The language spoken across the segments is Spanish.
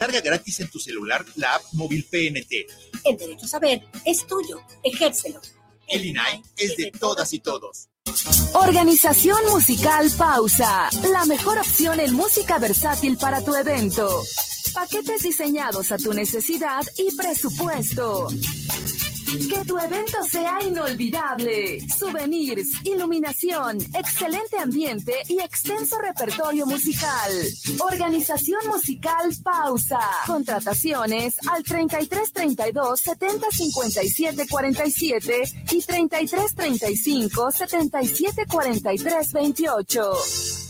Carga gratis en tu celular la app móvil PNT. El derecho a saber es tuyo. Ejércelo. El INAI es de todas y todos. Organización Musical Pausa, la mejor opción en música versátil para tu evento. Paquetes diseñados a tu necesidad y presupuesto. Que tu evento sea inolvidable. Souvenirs, iluminación, excelente ambiente y extenso repertorio musical. Organización musical Pausa. Contrataciones al 33 32 70 57 47 y 33 35 77 43 28.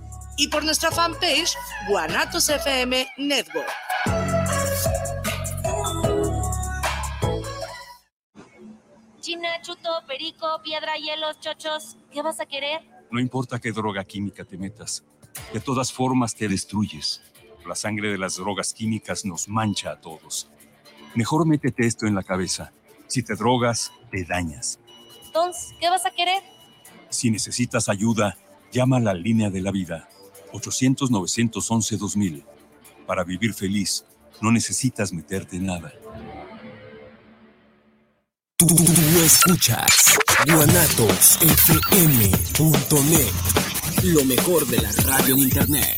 y por nuestra fanpage Guanatos FM Network. China, chuto, perico, piedra, hielos, chochos, ¿qué vas a querer? No importa qué droga química te metas, de todas formas te destruyes. La sangre de las drogas químicas nos mancha a todos. Mejor métete esto en la cabeza. Si te drogas, te dañas. Entonces, ¿qué vas a querer? Si necesitas ayuda, llama a la línea de la vida 800-911-2000. Para vivir feliz, no necesitas meterte en nada. Tú, tú, tú escuchas guanatosfm.net, lo mejor de la radio en internet.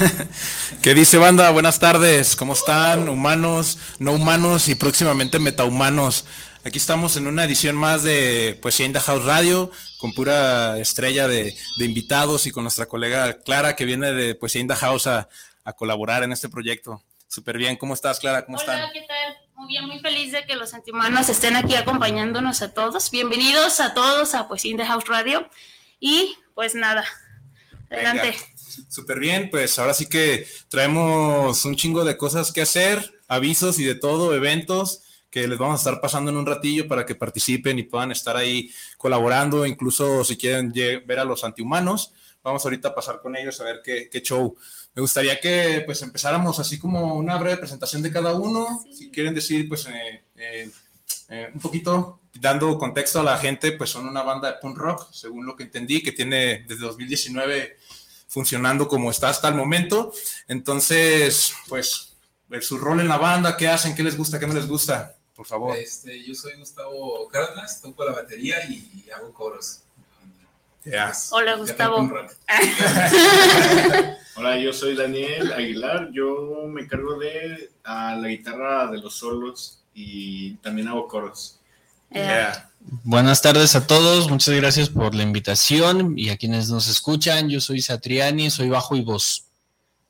¿Qué dice banda? Buenas tardes, ¿cómo están? Humanos, no humanos y próximamente metahumanos. Aquí estamos en una edición más de Poesía in the House Radio, con pura estrella de, de invitados y con nuestra colega Clara que viene de Poesía in the House a, a colaborar en este proyecto. Súper bien, ¿cómo estás Clara? ¿Cómo están? Hola, ¿qué tal? Muy bien, muy feliz de que los antihumanos estén aquí acompañándonos a todos. Bienvenidos a todos a Poesía in the House Radio. Y pues nada, adelante. Súper bien, pues ahora sí que traemos un chingo de cosas que hacer, avisos y de todo, eventos que les vamos a estar pasando en un ratillo para que participen y puedan estar ahí colaborando, incluso si quieren ver a los antihumanos. Vamos ahorita a pasar con ellos a ver qué, qué show. Me gustaría que pues empezáramos así como una breve presentación de cada uno. Si quieren decir pues eh, eh, eh, un poquito dando contexto a la gente, pues son una banda de punk rock, según lo que entendí, que tiene desde 2019 funcionando como está hasta el momento. Entonces, pues, ver su rol en la banda, qué hacen, qué les gusta, qué no les gusta, por favor. Este, yo soy Gustavo Cárdenas, toco la batería y, hago coros. Ya. Hola, Gustavo. Hola, yo soy Daniel Aguilar. Yo me encargo de ah, la guitarra de los solos y también hago coros. Buenas tardes a todos, muchas gracias por la invitación y a quienes nos escuchan. Yo soy Satriani, soy bajo y voz.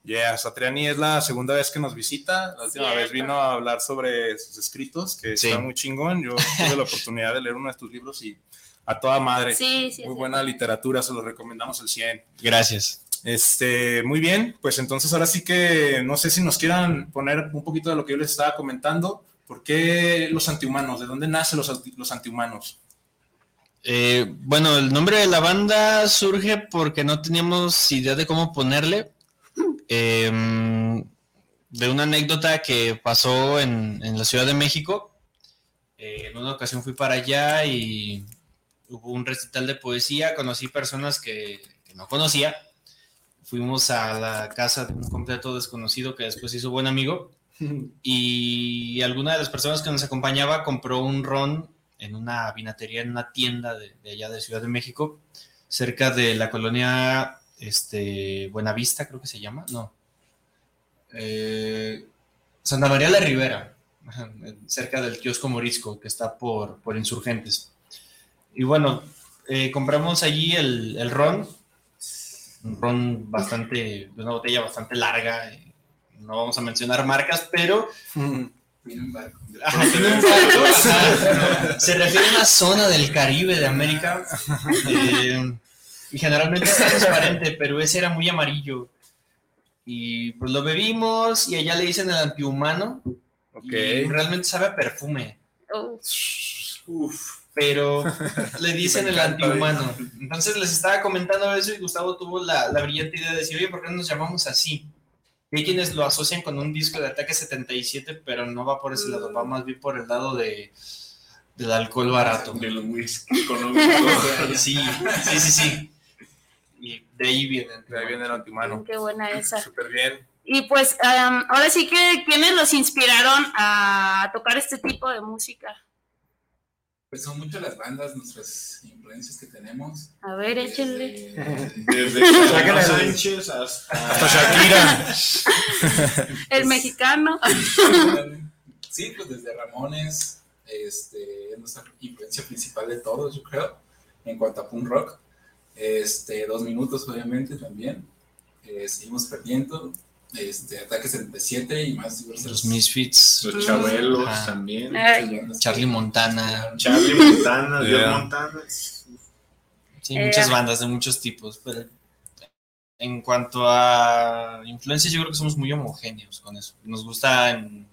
Yeah, Satriani es la segunda vez que nos visita. La última vez vino a hablar sobre sus escritos, que Sí. está muy chingón. Yo tuve la oportunidad de leer uno de tus libros y a toda madre. Sí, sí, Muy sí. buena literatura, se lo recomendamos el 100. Gracias. Este, muy bien, pues entonces ahora sí que no sé si nos quieran poner un poquito de lo que yo les estaba comentando. ¿Por qué los antihumanos? ¿De dónde nacen los, los antihumanos? Eh, bueno, el nombre de la banda surge porque no teníamos idea de cómo ponerle. Eh, de una anécdota que pasó en, en la Ciudad de México. Eh, en una ocasión fui para allá y hubo un recital de poesía. Conocí personas que, que no conocía. Fuimos a la casa de un completo desconocido que después hizo buen amigo. Y alguna de las personas que nos acompañaba compró un ron en una vinatería, en una tienda de, allá de Ciudad de México, cerca de la colonia este, Buenavista, creo que se llama, no. Eh, Santa María la Ribera, ajá, cerca del kiosco Morisco, que está por, por Insurgentes. Y bueno, eh, compramos allí el, ron, un ron bastante, una botella bastante larga, eh, no vamos a mencionar marcas, pero ajá. Se refiere a una zona del Caribe de América. eh, y generalmente es transparente, pero ese era muy amarillo. Y pues lo bebimos y allá le dicen el antihumano. Y realmente sabe a perfume. Pero le dicen el antihumano. Entonces les estaba comentando eso y Gustavo tuvo la, la brillante idea de decir, oye, ¿por qué no nos llamamos así? Y hay quienes lo asocian con un disco de Ataque 77, pero no va por ese lado, va más bien por el lado de, del alcohol barato. Del whisky económico. sí, sí, sí, sí. Y de ahí viene. De ahí viene el antimano. Qué buena esa. Súper bien. Y pues am, ahora sí que, ¿quiénes los inspiraron a tocar este tipo de música? Pues son muchas las bandas, nuestras influencias que tenemos. A ver, échenle. Desde Shakira Sánchez hasta, Hasta Shakira. El mexicano. Sí, pues desde Ramones, este, es nuestra influencia principal de todos, yo creo, en cuanto a punk rock. Este, dos minutos, obviamente, también. Eh, seguimos perdiendo. Este, Ataque 77 y más diversos. Los Misfits. Los Chabelos también. Ay. Charlie Montana. Charlie Montana, Dios Yeah. Montana. Sí, Eh, muchas bandas de muchos tipos, pero en cuanto a influencias, yo creo que somos muy homogéneos con eso. Nos gustan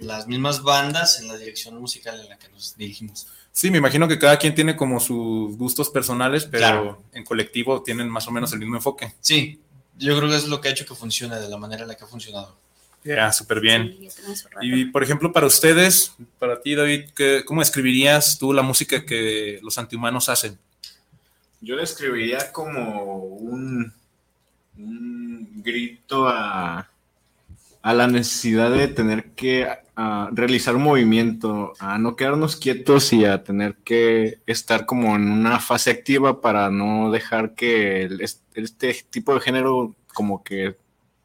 las mismas bandas en la dirección musical en la que nos dirigimos. Sí, me imagino que cada quien tiene como sus gustos personales, pero Claro. en colectivo tienen más o menos el mismo enfoque. Sí, yo creo que es lo que ha hecho que funcione de la manera en la que ha funcionado. Ya, súper bien. Sí. Y por ejemplo, para ustedes, para ti, David, ¿qué- ¿cómo escribirías tú la música que los antihumanos hacen? Yo describiría como un, un grito a, a la necesidad de tener que realizar un movimiento, a no quedarnos quietos y a tener que estar como en una fase activa para no dejar que el- este tipo de género como que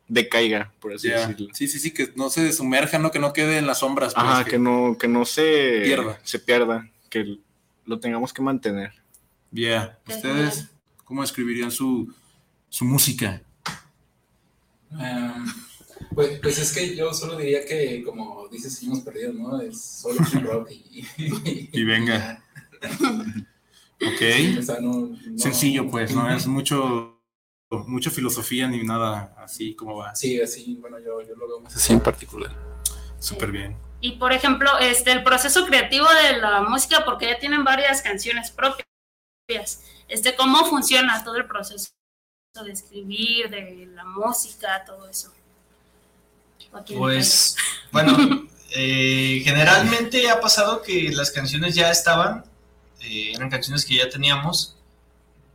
decaiga, por así decirlo. Sí, sí, sí, que no se sumerja, ¿no? que no quede en las sombras. pues, Ajá, que no, que no se Pierda. se pierda, que lo tengamos que mantener. Bien, ¿ustedes cómo escribirían su, su música? Ah, pues, pues es que yo solo diría que, como dices, seguimos perdidos, ¿no? Es solo rock y... Y venga. Ok. o sea, no- no- Sencillo, pues, ¿no? Es mucho mucha filosofía ni nada así como va. Sí, así, bueno, yo, yo lo veo más así en particular. Súper bien. Y por ejemplo, este, el proceso creativo de la música, porque ya tienen varias canciones propias, este, ¿cómo funciona todo el proceso de escribir, de la música, todo eso? Pues, bueno, eh, generalmente ha pasado que las canciones ya estaban, eh, eran canciones que ya teníamos,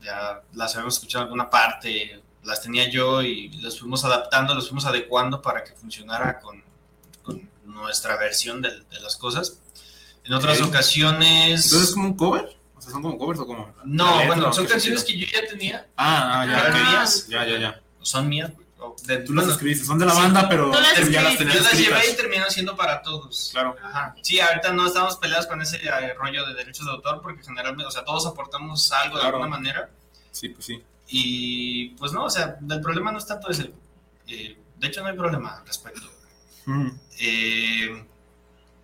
ya las habíamos escuchado en alguna parte, las tenía yo y las fuimos adaptando, las fuimos adecuando para que funcionara con, con nuestra versión de, de las cosas. En otras ocasiones... Entonces es como un cover. O sea, son como covers o como. No, letra, bueno, ¿o son canciones que yo ya tenía. Ah, ah, ya. Ya, ya, ya. Son mías. De- Tú las escribiste, son de la banda, pero las ya las tenías yo las llevé y terminaron siendo para todos. Claro. Ajá. Sí, ahorita no estamos peleados con ese eh, rollo de derechos de autor porque generalmente, o sea, todos aportamos algo de alguna manera. Sí, pues sí. Y pues no, o sea, el problema no es tanto ese. Eh, de hecho, no hay problema al respecto. Mm. Eh,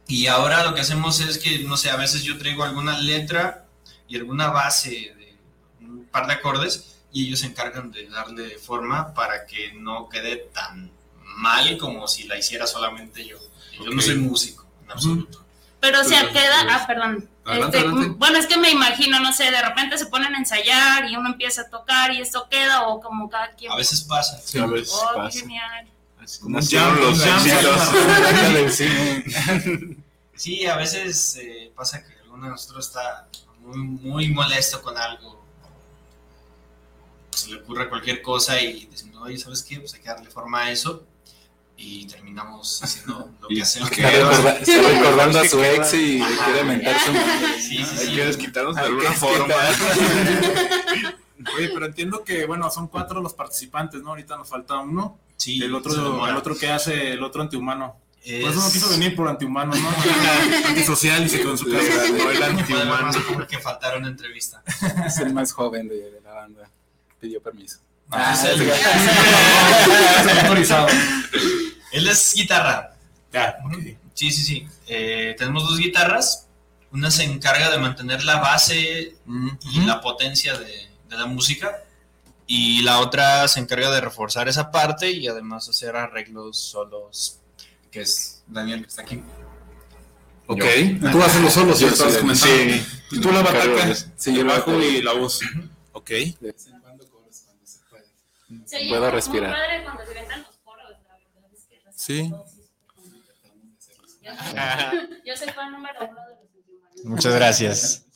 y ahora lo que hacemos es que, no sé, a veces yo traigo alguna letra y alguna base de un par de acordes y ellos se encargan de darle forma para que no quede tan mal como si la hiciera solamente yo. Yo no soy músico, en absoluto. Pero o sea, Entonces, queda, pues, ah, perdón. adelante, Este, adelante. Bueno, es que me imagino, no sé, de repente se ponen a ensayar y uno empieza a tocar y esto queda o como cada quien. A veces pasa. Sí, a veces Oh, pasa. genial. Como los jam, éxitos. Sí, a veces eh, pasa que alguno de nosotros está muy, muy molesto con algo. Se le ocurre cualquier cosa y decimos, oye, ¿sabes qué? Pues hay que darle forma a eso. Y terminamos haciendo lo que hacemos. Está recorda- está recordando a su ex y le quiere mentar su madre. Sí, sí, Hay sí. que desquitarnos de alguna forma. Oye, pero entiendo que, bueno, son cuatro los participantes, ¿no? Ahorita nos falta uno. Sí, el otro, el otro que hace el otro antihumano. Por eso no Es- quiso venir por antihumano, ¿no? Antisocial y se quedó en su casa. el antihumano. porque faltaron entrevista. Es el más joven de, de la banda. Pidió permiso. Ah, es el- autorizado. Él es guitarra. Ya, Sí, sí, sí. Eh, tenemos dos guitarras. Una se encarga de mantener la base y la potencia de, de la música. Y la otra se encarga de reforzar esa parte y además hacer arreglos solos, que es Daniel que está aquí. Ok. Yo. Tú haces los solos, sí, sí. Y tú la bataca, sí, el bajo y la voz. Ok. Se Puedo respirar. muy padre cuando se inventan los coros, la verdad es que las- Sí. Yo soy fan número uno de los. Muchas gracias.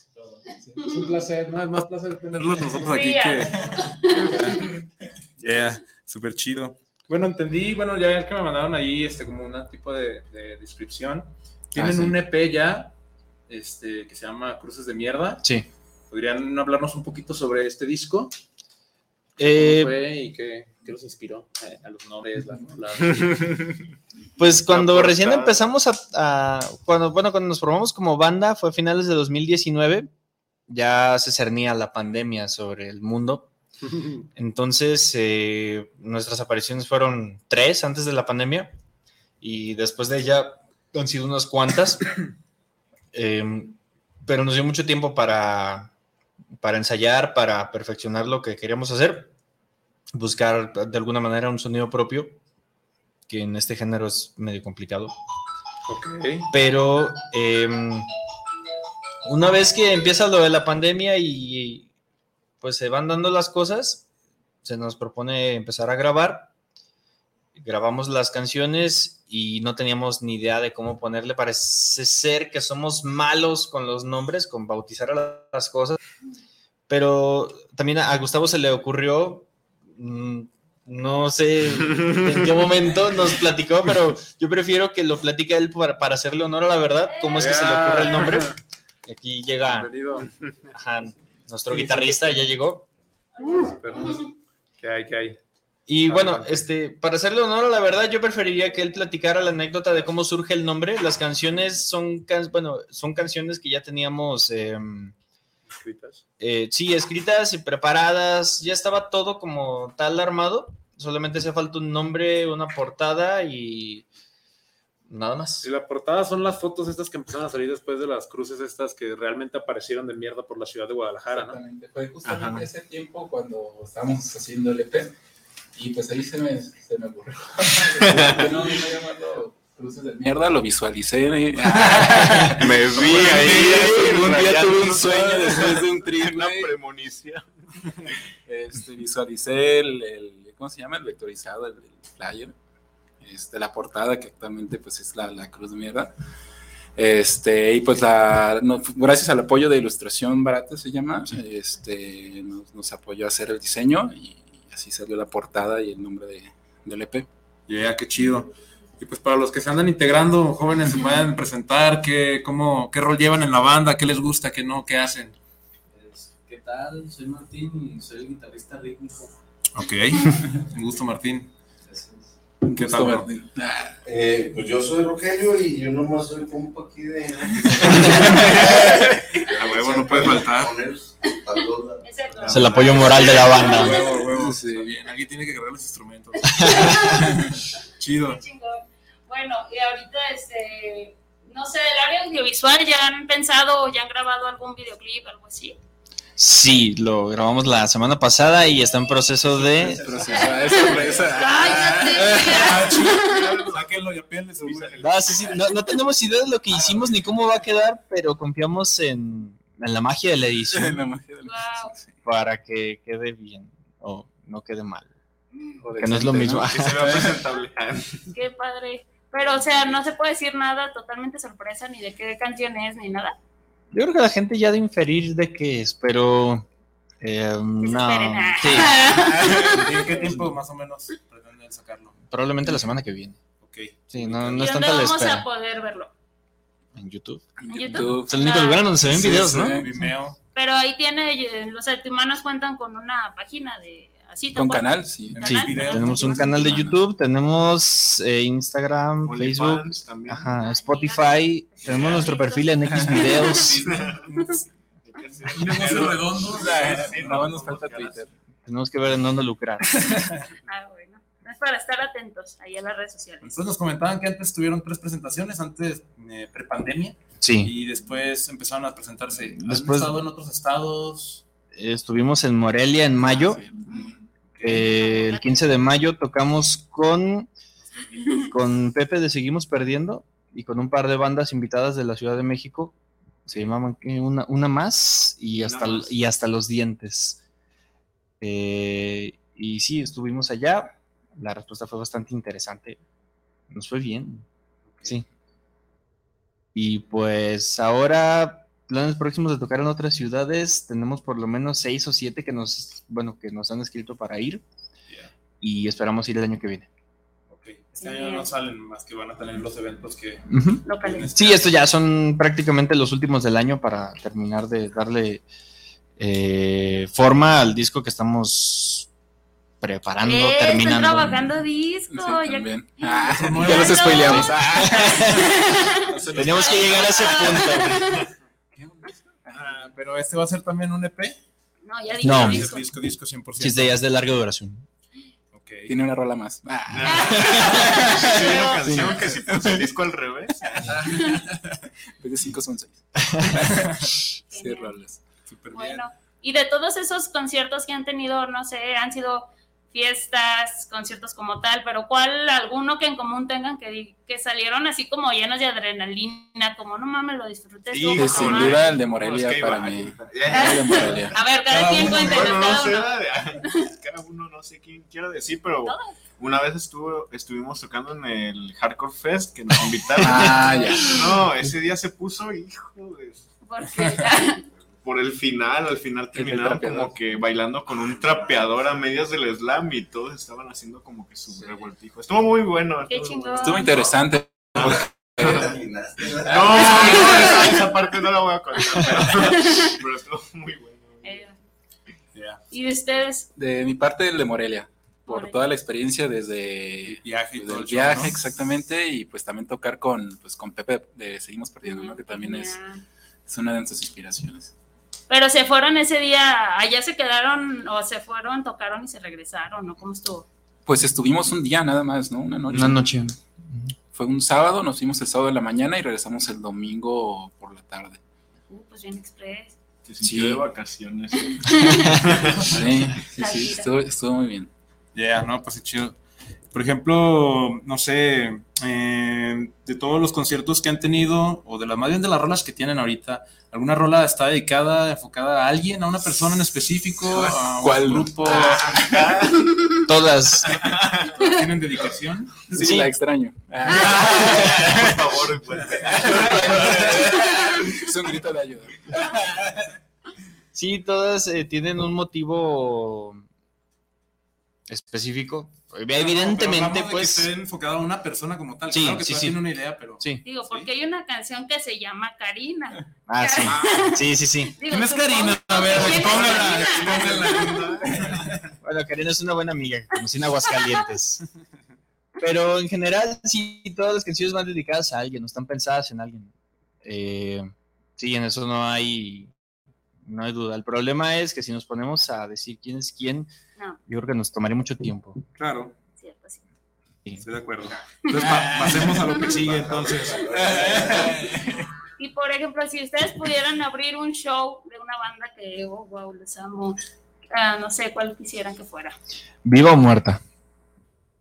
Es un placer, no es más placer tenerlos nosotros aquí que. Yeah, súper chido. Bueno, entendí, bueno, ya es que me mandaron ahí este como un tipo de, de descripción. Tienen Ah, sí. un EP ya, este, que se llama Cruces de Mierda. Sí. ¿Podrían hablarnos un poquito sobre este disco? Eh, ¿Cómo fue y qué, qué los inspiró? Eh, a los nombres, rolas. Pues cuando La recién empezamos a, a- cuando, bueno, cuando nos formamos como banda fue a finales de 2019, ya se cernía la pandemia sobre el mundo. Entonces, eh, nuestras apariciones fueron tres antes de la pandemia y después de ella han sido unas cuantas, Eh, pero nos dio mucho tiempo para, para ensayar, para perfeccionar lo que queríamos hacer, buscar de alguna manera un sonido propio, que en este género es medio complicado. Ok. Pero em, una vez que empieza lo de la pandemia y pues se van dando las cosas, se nos propone empezar a grabar. Grabamos las canciones y no teníamos ni idea de cómo ponerle. Parece ser que somos malos con los nombres, con bautizar a las cosas. Pero también a Gustavo se le ocurrió, mm, no sé en qué momento nos platicó, pero yo prefiero que lo platique él para, para hacerle honor a la verdad, cómo es que se le ocurre el nombre. Y Aquí llega ajá, nuestro guitarrista, ya llegó. ¿Qué hay? ¿Qué hay? Y bueno, Adelante. este, para hacerle honor a la verdad, yo preferiría que él platicara la anécdota de cómo surge el nombre. Las canciones son, can- bueno, son canciones que ya teníamos, em, ¿Escritas? eh, sí, escritas y preparadas. Ya estaba todo como tal armado. Solamente hacía falta un nombre, una portada y nada más. Y la portada son las fotos estas que empezaron a salir después de las cruces estas que realmente aparecieron de mierda por la ciudad de Guadalajara, ¿no? Exactamente. Fue justamente Ajá. ese tiempo cuando estábamos haciendo el EP y pues ahí se me, se me ocurrió. no, no llamarlo cruces de mierda, lo visualicé. y- Me vi ahí, Un día tuve un sueño después de un trip. Una premonición. Este, visualicé el, el- ¿cómo se llama? El vectorizado, el, el flyer. Este, la portada que actualmente pues es la, la cruz de mierda. Este, y pues la, no, gracias al apoyo de Ilustración Barata se llama, este, nos, nos apoyó a hacer el diseño y, así salió la portada y el nombre de, del EP. Ya, qué chido. Y pues para los que se andan integrando, jóvenes, se pueden presentar, qué, cómo, qué rol llevan en la banda, qué les gusta, qué no, qué hacen. ¿Qué tal? Soy Martín y soy el guitarrista rítmico. Ok, un gusto Martín. ¿Qué Gusto, tal? Martín. Eh, pues yo soy Rogelio y yo nomás soy compa aquí de. A huevo, no puede faltar. Es el apoyo moral de la banda. Huevo. Bien, alguien tiene que cargar los instrumentos. Chido. Bueno, y ahorita, este, no sé, del área audiovisual, ¿ya han pensado o ya han grabado algún videoclip, algo así? Sí, lo grabamos la semana pasada y está en proceso de... No, tenemos idea de lo que hicimos ni cómo va a quedar, pero confiamos en, en la magia de la edición. En la magia de Wow. Para que quede bien no quede mal. O Que no es lo mismo. ¿no? Que se vea presentable. Qué padre. Pero, o sea, no se puede decir nada totalmente sorpresa, ni de qué canción es, ni nada. Yo creo que la gente ya de inferir de qué es, pero... eh, no. Sí, ¿En qué tiempo más o menos pretenden sacarlo? probablemente la semana que viene. Ok. Sí, no, no ¿Y es tanta la vamos espera. a poder verlo? En YouTube. ¿En YouTube? Es el único lugar donde se ven Sí, videos, sí. ¿no? Vimeo. Pero ahí tiene, eh, los hermanos cuentan con una página de... Así Con canal, sí. Tenemos un canal de YouTube, tenemos eh, Instagram, Facebook, ajá, Spotify, tenemos nuestro perfil en X videos, tenemos que ver en dónde lucrar. Ah, bueno. Es para estar atentos ahí en las redes sociales. Entonces nos comentaban que antes tuvieron tres presentaciones, antes eh, prepandemia. Sí. Y después empezaron a presentarse. ¿Han Después- estado en otros estados? Estuvimos en Morelia en mayo, eh, el 15 de mayo tocamos con, con Pepe de Seguimos Perdiendo y con un par de bandas invitadas de la Ciudad de México, se llamaban ¿qué? una, una más y hasta, y hasta los dientes. Eh, y sí, estuvimos allá, la respuesta fue bastante interesante, nos fue bien, sí. Y pues ahora planes próximos de tocar en otras ciudades, tenemos por lo menos seis o siete que nos, bueno, que nos han escrito para ir y esperamos ir el año que viene. Este año no salen más que van a tener los eventos que... Ujú. Locales. Sí, estos ya son prácticamente los últimos del año para terminar de darle eh, forma al disco que estamos preparando, Eh, Estoy terminando. trabajando disco. ya- también. Ah, ya los spoileamos. Teníamos que llegar a ese punto. Ah, pero este va a ser también un EP. No, ya dije No. disco. Disco, disco 100%. Sí, es de, ya es de larga duración. Tiene una rola más. Sí, una canción que si puse el disco al revés. Vez de cinco son seis. Sí, rolas. Súper Bueno, y de todos esos conciertos que han tenido, no sé, han sido fiestas, conciertos como tal, pero ¿cuál alguno que en común tengan que, que salieron así como llenos de adrenalina, como no mames, lo disfruté? Sí, sin poca madre"? duda el de Morelia Es que para mí. El de Morelia. A ver, cada, quien cuenta Bueno, no cada sé, uno. de- cada uno no sé quién quiero decir, pero una vez estuvo, estuvimos tocando en el Hardcore Fest que nos invitaron. Ah, ya. No, ese día se puso, hijo de... Porque Por el final, al final terminaron como que bailando con un trapeador a medias del slam y todos estaban haciendo como que su revoltijo. Estuvo muy bueno. Qué estuvo- chingón. Estuvo interesante. No, no, esa, esa parte no la voy a contar, pero, pero estuvo muy bueno. Eh, ¿Y de ustedes? De mi parte, el de Morelia. Por toda la experiencia desde, Viaje desde el el show, viaje, ¿no? exactamente, y pues también tocar con, pues, con Pepe de Seguimos Perdiendo, ¿no? que también es, Ya. es una de nuestras inspiraciones. Pero se fueron ese día, allá se quedaron o se fueron, tocaron y se regresaron, ¿no? ¿Cómo estuvo? Pues estuvimos un día nada más, ¿no? Una noche. Una noche. fue un sábado, nos fuimos el sábado de la mañana y regresamos el domingo por la tarde. Uh, pues bien express. Se sintió de vacaciones. Sí, sí, sí, estuvo, estuvo muy bien. Ya, no, pues sí, chido. Por ejemplo, no sé, eh, de todos los conciertos que han tenido, o de las más bien de las rolas que tienen ahorita, ¿alguna rola está dedicada, enfocada a alguien, a una persona en específico, a un ¿Cuál? grupo? Todas. ¿Tienen dedicación? Sí, la extraño. Por favor, pues. es un grito de ayuda. Sí, todas eh, tienen un motivo específico. Evidentemente, Pero que pues. esté enfocada a una persona como tal. Sí, claro que sí, sí. tienen una idea, pero... Sí. Digo, porque hay una canción que se llama Karina. Ah, sí. Sí, sí, sí. Digo, ¿Quién es Karina? A ver, ¿Quién es expóngala? Bueno, Karina es una buena amiga que conocí en Aguascalientes. Pero en general, sí, todas las canciones van dedicadas a alguien, no están pensadas en alguien. Eh, sí, en eso no hay, no hay duda. El problema es que si nos ponemos a decir quién es quién, No. yo creo que nos tomaría mucho tiempo. Claro, Cierto, sí. estoy de acuerdo. Entonces, pa- pasemos a lo que sigue, entonces. Y por ejemplo, si ustedes pudieran abrir un show de una banda que, oh, wow, les amo, ah, no sé cuál quisieran que fuera. ¿Viva o muerta?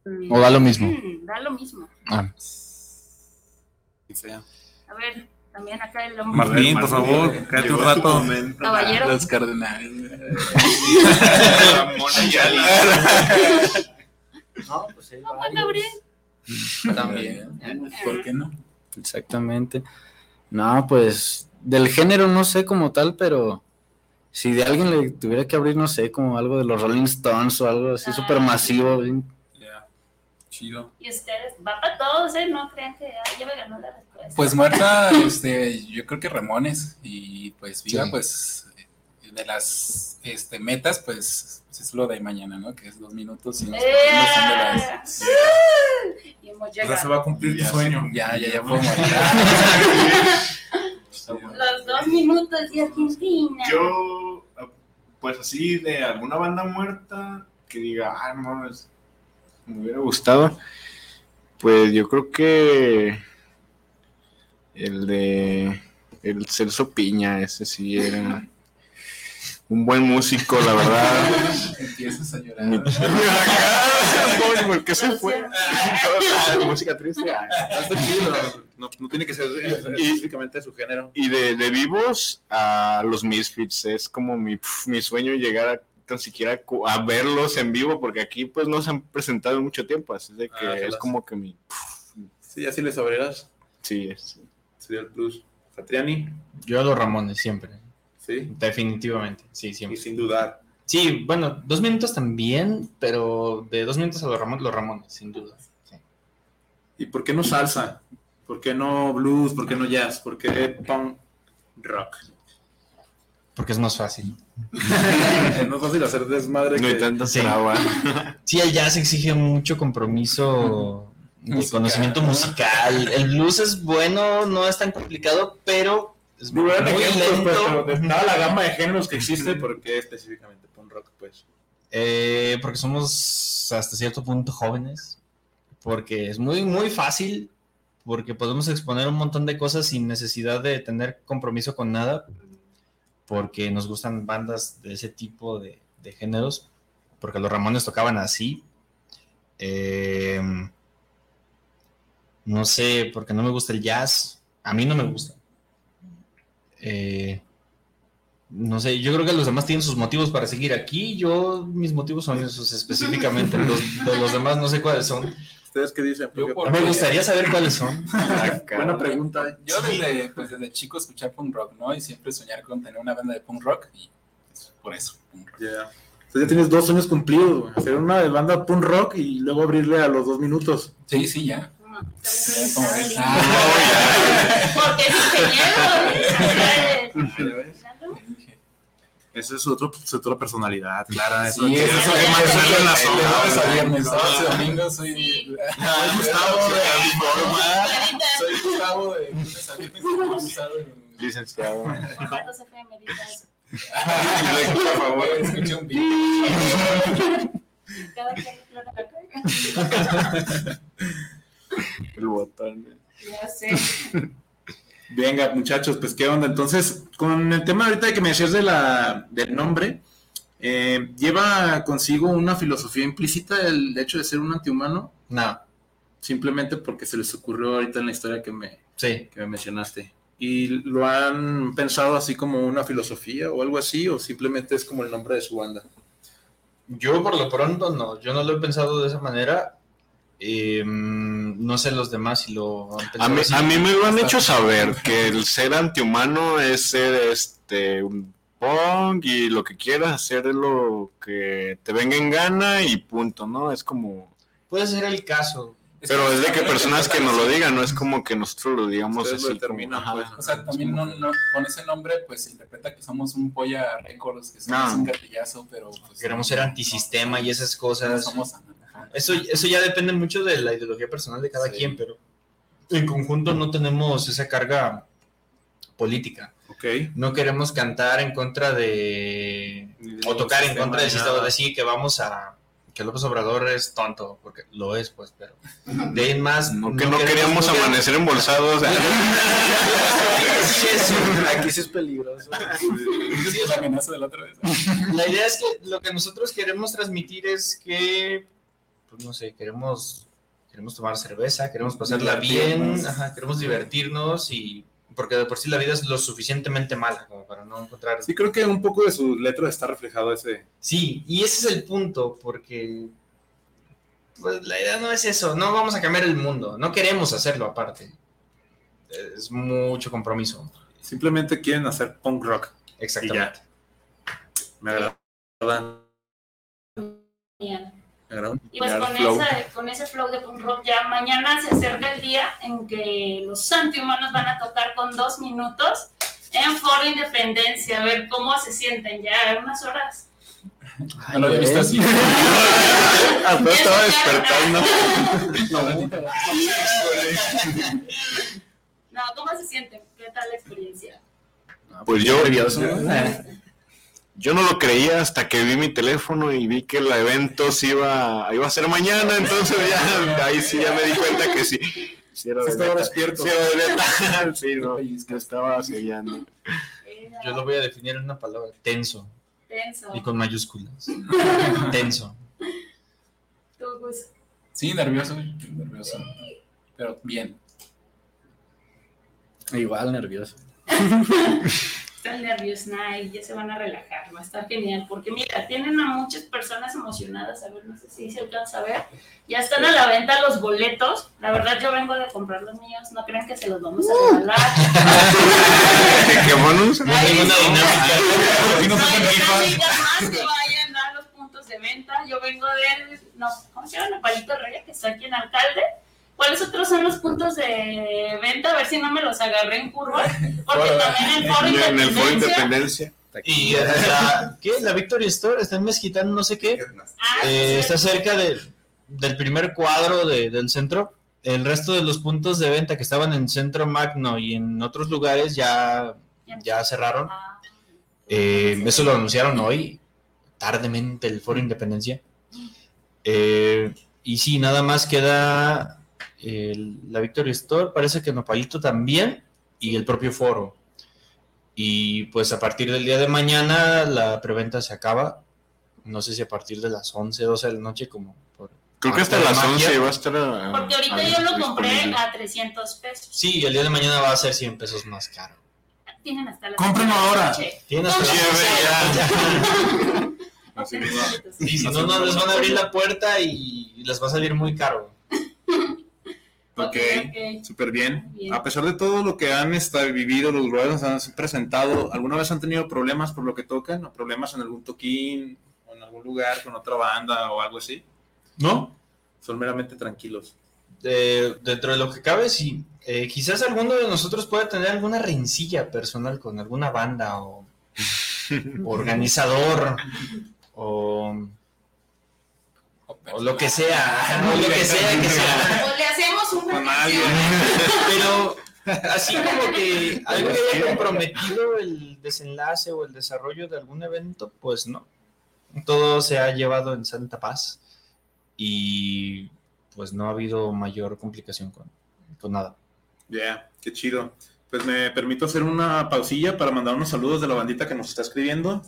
Mm. ¿O da lo mismo? Mm, da lo mismo. Ah. A ver, también acá el hombre. Martín, por favor, cállate un rato. Caballero. Los cardenales. No, pues Juan varios. Gabriel. También. ¿Por qué no? Exactamente. No, pues del género no sé como tal, pero si de alguien le tuviera que abrir, no sé, como algo de los Rolling Stones o algo así súper masivo. bien- Ya, chido. Y ustedes, va para todos, ¿eh? No crean que ya me ganó la respuesta. Pues muerta, este, yo creo que Ramones y pues viva, Sí. pues de las este, metas, pues es lo de mañana, ¿no? Que es dos minutos y ¡Eh! son de las- Y hemos O sea, se va a cumplir tu sueño. Ya, ya, ya puedo morir. Los dos minutos de Argentina. Yo, pues así, de alguna banda muerta que diga, ah, no mames, me hubiera gustado. Pues yo creo que el de el Celso Piña, ese sí era un buen músico, la verdad. Empiezas a llorar. Mi- ¿Por qué se fue? Ah, música triste. ah. No, no tiene que ser específicamente su género. Y de, de vivos a los Misfits, es como mi, pf, mi sueño llegar a tan siquiera a verlos en vivo, porque aquí pues no se han presentado en mucho tiempo, así de que Ah, es como que mi... Sí, así les abrieras. Sí, es. Sería el plus. Satriani, Yo a los Ramones, siempre. sí. Definitivamente, sí, Y siempre. sin dudar. Sí, bueno, dos minutos también, pero de dos minutos a los Ramones, los Ramones, sin duda. Sí. ¿Y por qué no salsa? ¿Por qué no blues? ¿Por qué no jazz? ¿Por qué punk rock? Porque es más fácil. no es fácil hacer desmadre. No hay que- tanta Sí. Sí, el jazz exige mucho compromiso Musical. conocimiento musical. El blues es bueno, no es tan complicado, pero es muy ejemplos, pues, pero lento. de toda la gama de géneros que existe, ¿por qué específicamente punk rock? Pues Eh, porque somos hasta cierto punto jóvenes, porque es muy, muy fácil, porque podemos exponer un montón de cosas sin necesidad de tener compromiso con nada, porque nos gustan bandas de ese tipo de, de géneros, porque los Ramones tocaban así. Eh, no sé, porque no me gusta el jazz, a mí no me gusta. Eh, no sé, yo creo que los demás tienen sus motivos para seguir aquí. Yo, mis motivos son esos específicamente. Los, de los demás no sé cuáles son. ¿Ustedes qué dicen? Yo Porque- Me gustaría saber cuáles son. Buena pregunta. Yo desde, pues, desde chico escuchar punk rock, ¿no? Y siempre soñar con tener una banda de punk rock y por eso, punk rock. Ya. Entonces ya tienes dos sueños cumplidos. Hacer una de banda punk rock y luego abrirle a los dos minutos. Sí, sí, ya. No. Porque es ingeniero. Esa es otro, es otra personalidad, clara. Sí, eso es lo que más sale en las horas a viernes, sábados y domingos soy Gustavo de. Soy Gustavo de lunes a viernes, Licenciado. ¿Cuántos FM dice eso? Por favor, escuche un beat. Cada quien la. El botón. Ya sé. Venga, muchachos, pues qué onda. Entonces, con el tema ahorita que me decías de la, del nombre, eh, ¿lleva consigo una filosofía implícita el hecho de ser un antihumano? No. Simplemente porque se les ocurrió ahorita en la historia que me, Sí. que me mencionaste. ¿Y lo han pensado así como una filosofía o algo así? ¿O simplemente es como el nombre de su banda? Yo por lo pronto no, yo no lo he pensado de esa manera. Eh, no sé los demás si lo han A mí, a mí me lo han hecho saber que el ser antihumano es ser este un punk y lo que quieras hacer es lo que te venga en gana y punto, ¿no? Es como... Puede ser el caso. Pero es de que personas que nos lo digan, no es como que nosotros lo digamos Ustedes lo así. como, determinan, ajá. pues. O sea, también no, no- con ese nombre, pues se interpreta que somos un polla récords, que somos No. un gatillazo, pero pues, Queremos ser antisistema y esas cosas. somos Eso, eso ya depende mucho de la ideología personal de cada quien, pero en conjunto no tenemos esa carga política. No queremos cantar en contra de... o tocar en contra del sistema, decir que vamos a... que López Obrador es tonto, porque lo es, pues, pero... De ahí en más... No, que no queríamos amanecer embolsados. Aquí sí es peligroso. Sí, es la amenaza de la otra vez. La idea es que lo que nosotros queremos transmitir es que, pues no sé, queremos, queremos tomar cerveza, queremos pasarla bien, ajá, queremos divertirnos y porque de por sí la vida es lo suficientemente mala como para no encontrar. Sí, creo que un poco de su letra está reflejado ese. Sí, y ese es el punto, porque pues la idea no es eso, no vamos a cambiar el mundo, no queremos hacerlo aparte. Es mucho compromiso. Simplemente quieren hacer punk rock. Exactamente. Me agrada. Bien. Y pues con, esa, con ese flow de punk rock ya mañana se acerca el día en que los antihumanos van a tocar con dos minutos en Foro Independencia, a ver cómo se sienten ya en unas horas. No lo visto así. Apenas estaba despertando. No, ¿cómo se sienten? ¿Qué tal la experiencia? Pues yo, Nervioso. Yo no lo creía hasta que vi mi teléfono y vi que el evento se iba, iba a ser mañana, entonces ya ahí sí ya me di cuenta que sí. Sí, era Sí de estaba neta. despierto. Sí, era de neta. Sí, no, yo estaba sellando. Yo lo voy a definir en una palabra, tenso. Tenso. Y con mayúsculas. Tenso. ¿Tú, Gus? Sí, nervioso, nervioso. Pero bien. Igual nervioso. Están nah, y ya se van a relajar, va a estar genial, porque mira, tienen a muchas personas emocionadas, a ver, no sé si se alcanza a ver, ya están a la venta los boletos, la verdad yo vengo de comprar los míos, no crean que se los vamos a regalar. ¿Qué bonus? No hay ninguna dinámica. Más que vayan a los puntos de venta, yo vengo del, no, ¿cómo se llama? Palito Reyes, que está aquí en Alcalde. ¿Cuáles otros son los puntos de venta? A ver si no me los agarré en curva. Porque también en Foro Y en el Foro Independencia Independencia. Y la, ¿qué? La Victory Store está en Mezquitán, no sé qué. Ah, Eh, está cerca de- del primer cuadro de- del centro. El resto de los puntos de venta que estaban en Centro Magno y en otros lugares ya, ya cerraron. Eh, eso lo anunciaron hoy, tardemente, el Foro Independencia. Eh, y sí, nada más queda el- la Victory Store, parece que Nopalito también, y el propio foro. Y pues a partir del día de mañana la preventa se acaba. No sé si a partir de las 11, 12 de la noche, como por. Creo que hasta las magia. 11 va a estar. ah, Porque ahorita ah, yo lo compré a 300 pesos. Sí, el día de mañana va a ser 100 pesos más caro. Tienen hasta las Cómprenlo ahora. Tienen hasta las Y si no, no les van a abrir la puerta y les va a salir muy caro. Ok, ok. súper bien. Bien. A pesar de todo lo que han este, vivido, los brothers han presentado, ¿alguna vez han tenido problemas por lo que tocan? ¿O problemas en algún toquín, o en algún lugar con otra banda o algo así? ¿No? Son meramente tranquilos. De- dentro de lo que cabe, sí. Eh, quizás alguno de nosotros pueda tener alguna rencilla personal con alguna banda o organizador o, o lo que sea, o lo que sea que sea. O le hacemos una canción. Pero así como que algo que haya comprometido el desenlace o el desarrollo de algún evento, pues no. Todo se ha llevado en santa paz y pues no ha habido mayor complicación con, con nada. Ya, qué chido. Pues me permito hacer una pausilla para mandar unos saludos de la bandita que nos está escribiendo.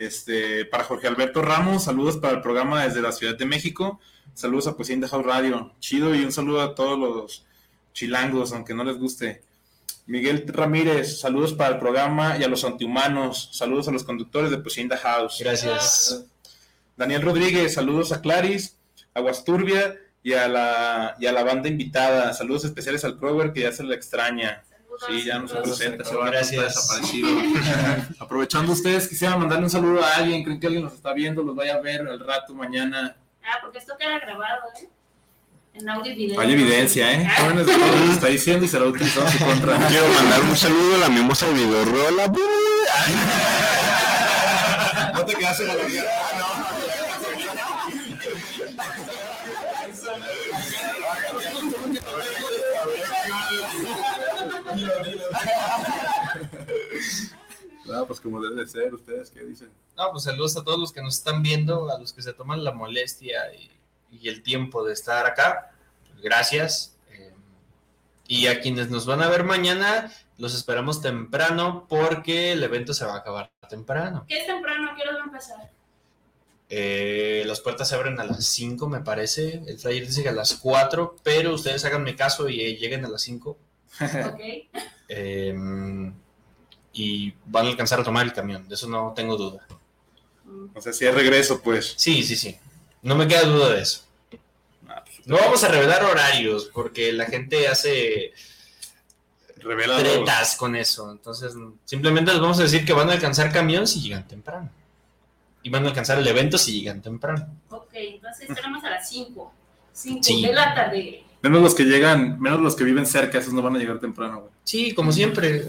Este, para Jorge Alberto Ramos, saludos para el programa desde la Ciudad de México. Saludos a Poesía House Radio. Chido y un saludo a todos los chilangos, aunque no les guste. Miguel Ramírez, saludos para el programa y a los antihumanos. Saludos a los conductores de Poesía House. Gracias. Daniel Rodríguez, saludos a Claris, a Guasturbia y a la, y a la banda invitada. Saludos especiales al Kroger que ya se le extraña. Sí, ya nos presenta, se va a Gracias. desaparecido. Aprovechando ustedes, quisiera mandarle un saludo a alguien, creen que alguien nos está viendo, los vaya a ver al rato mañana. Ah, porque esto queda grabado, ¿eh? En audio y video. Hay evidencia, ¿eh? Jóvenes de todo lo que está diciendo y será utilizado en su contra. Quiero mandar un saludo a la mimosa Videorola. No te quedas en la No, pues como debe de ser, ¿ustedes qué dicen? No, pues saludos a todos los que nos están viendo, a los que se toman la molestia y, y el tiempo de estar acá. Gracias. Eh, y a quienes nos van a ver mañana, los esperamos temprano porque el evento se va a acabar temprano. ¿Qué es temprano? ¿Qué hora va a empezar? Eh, las puertas se abren a las 5, me parece. El flyer dice que a las 4, pero ustedes háganme caso y eh, lleguen a las 5. Eh, y van a alcanzar a tomar el camión, de eso no tengo duda. O sea, si hay regreso, pues. Sí, sí, sí. No me queda duda de eso. No vamos a revelar horarios porque la gente hace tretas con eso. Entonces, simplemente les vamos a decir que van a alcanzar camión si llegan temprano. Y van a alcanzar el evento si llegan temprano. Ok, entonces tenemos a las 5. 5 Sí. de la tarde. Menos los que llegan, menos los que viven cerca, esos no van a llegar temprano, güey. Sí, como siempre.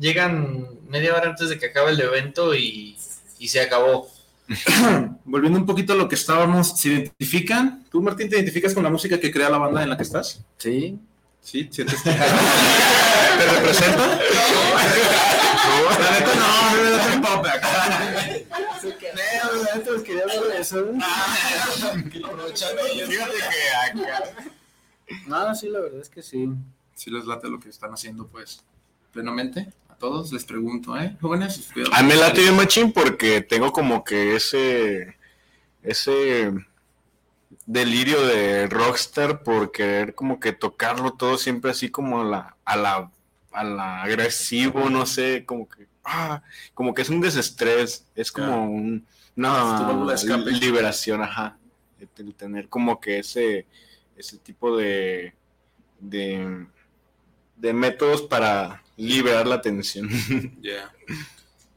Llegan media hora antes de que acabe el evento y, y se acabó. Volviendo un poquito a lo que estábamos, ¿se identifican? ¿Tú, Martín, te identificas con la música que crea la banda en la que estás? Sí. ¿Sí? ¿Sientes que- ¿Te representa? La neta no, no me da el pop quería hablar de eso. Fíjate que acá. No, sí, la verdad es que sí. Sí les late lo que están haciendo, pues, plenamente. A todos les pregunto, ¿eh? Jóvenes, cuidado. A mí me late bien machín porque tengo como que ese ese delirio de rockstar por querer como que tocarlo todo siempre así como a la a la a la agresivo, no sé, como que ah, como que es un desestrés, es como Claro. un, una liberación, ajá, el- el tener como que ese ese tipo de de métodos para liberar la tensión.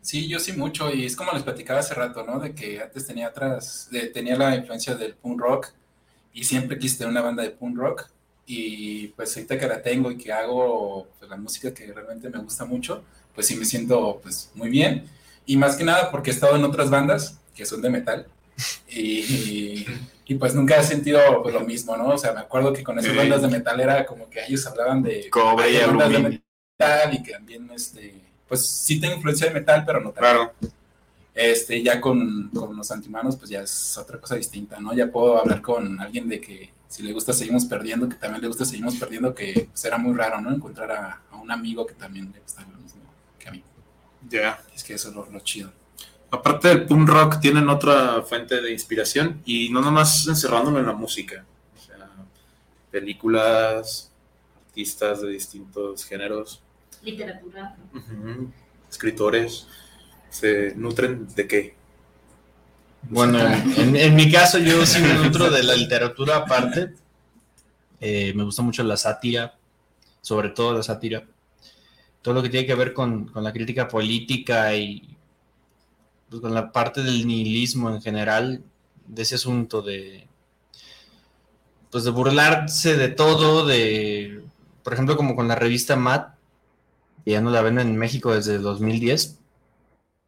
Sí, yo sí mucho, y es como les platicaba hace rato, ¿no? De que antes tenía atrás, tenía la influencia del punk rock, y siempre quise tener una banda de punk rock, y pues ahorita que la tengo y que hago pues, la música que realmente me gusta mucho, pues sí me siento pues muy bien, y más que nada porque he estado en otras bandas que son de metal, y, y, pues nunca he sentido pues lo mismo, ¿no? O sea, me acuerdo que con esas bandas de metal era como que ellos hablaban de Cobre y de bandas de aluminio. metal y que también, este, pues sí tengo influencia de metal, pero no tanto. Claro. Este, ya con, con los antimanos, pues ya es otra cosa distinta, ¿no? Ya puedo hablar con alguien de que si le gusta seguimos perdiendo, que también le gusta seguimos perdiendo, que será muy raro, ¿no? Encontrar a, a un amigo que también le gusta lo mismo que a mí. Ya. Es que eso es lo, lo chido. Aparte del punk rock, tienen otra fuente de inspiración y no nomás encerrándolo en la música. O sea, películas, artistas de distintos géneros, Literatura. escritores, ¿se nutren de qué? Bueno, en, en mi caso yo sí me nutro de la literatura aparte. Eh, me gusta mucho la sátira, sobre todo la sátira. Todo lo que tiene que ver con, con la crítica política y pues, con la parte del nihilismo en general, de ese asunto de pues de burlarse de todo, de por ejemplo como con la revista Mad, que ya no la venden en México desde 2010.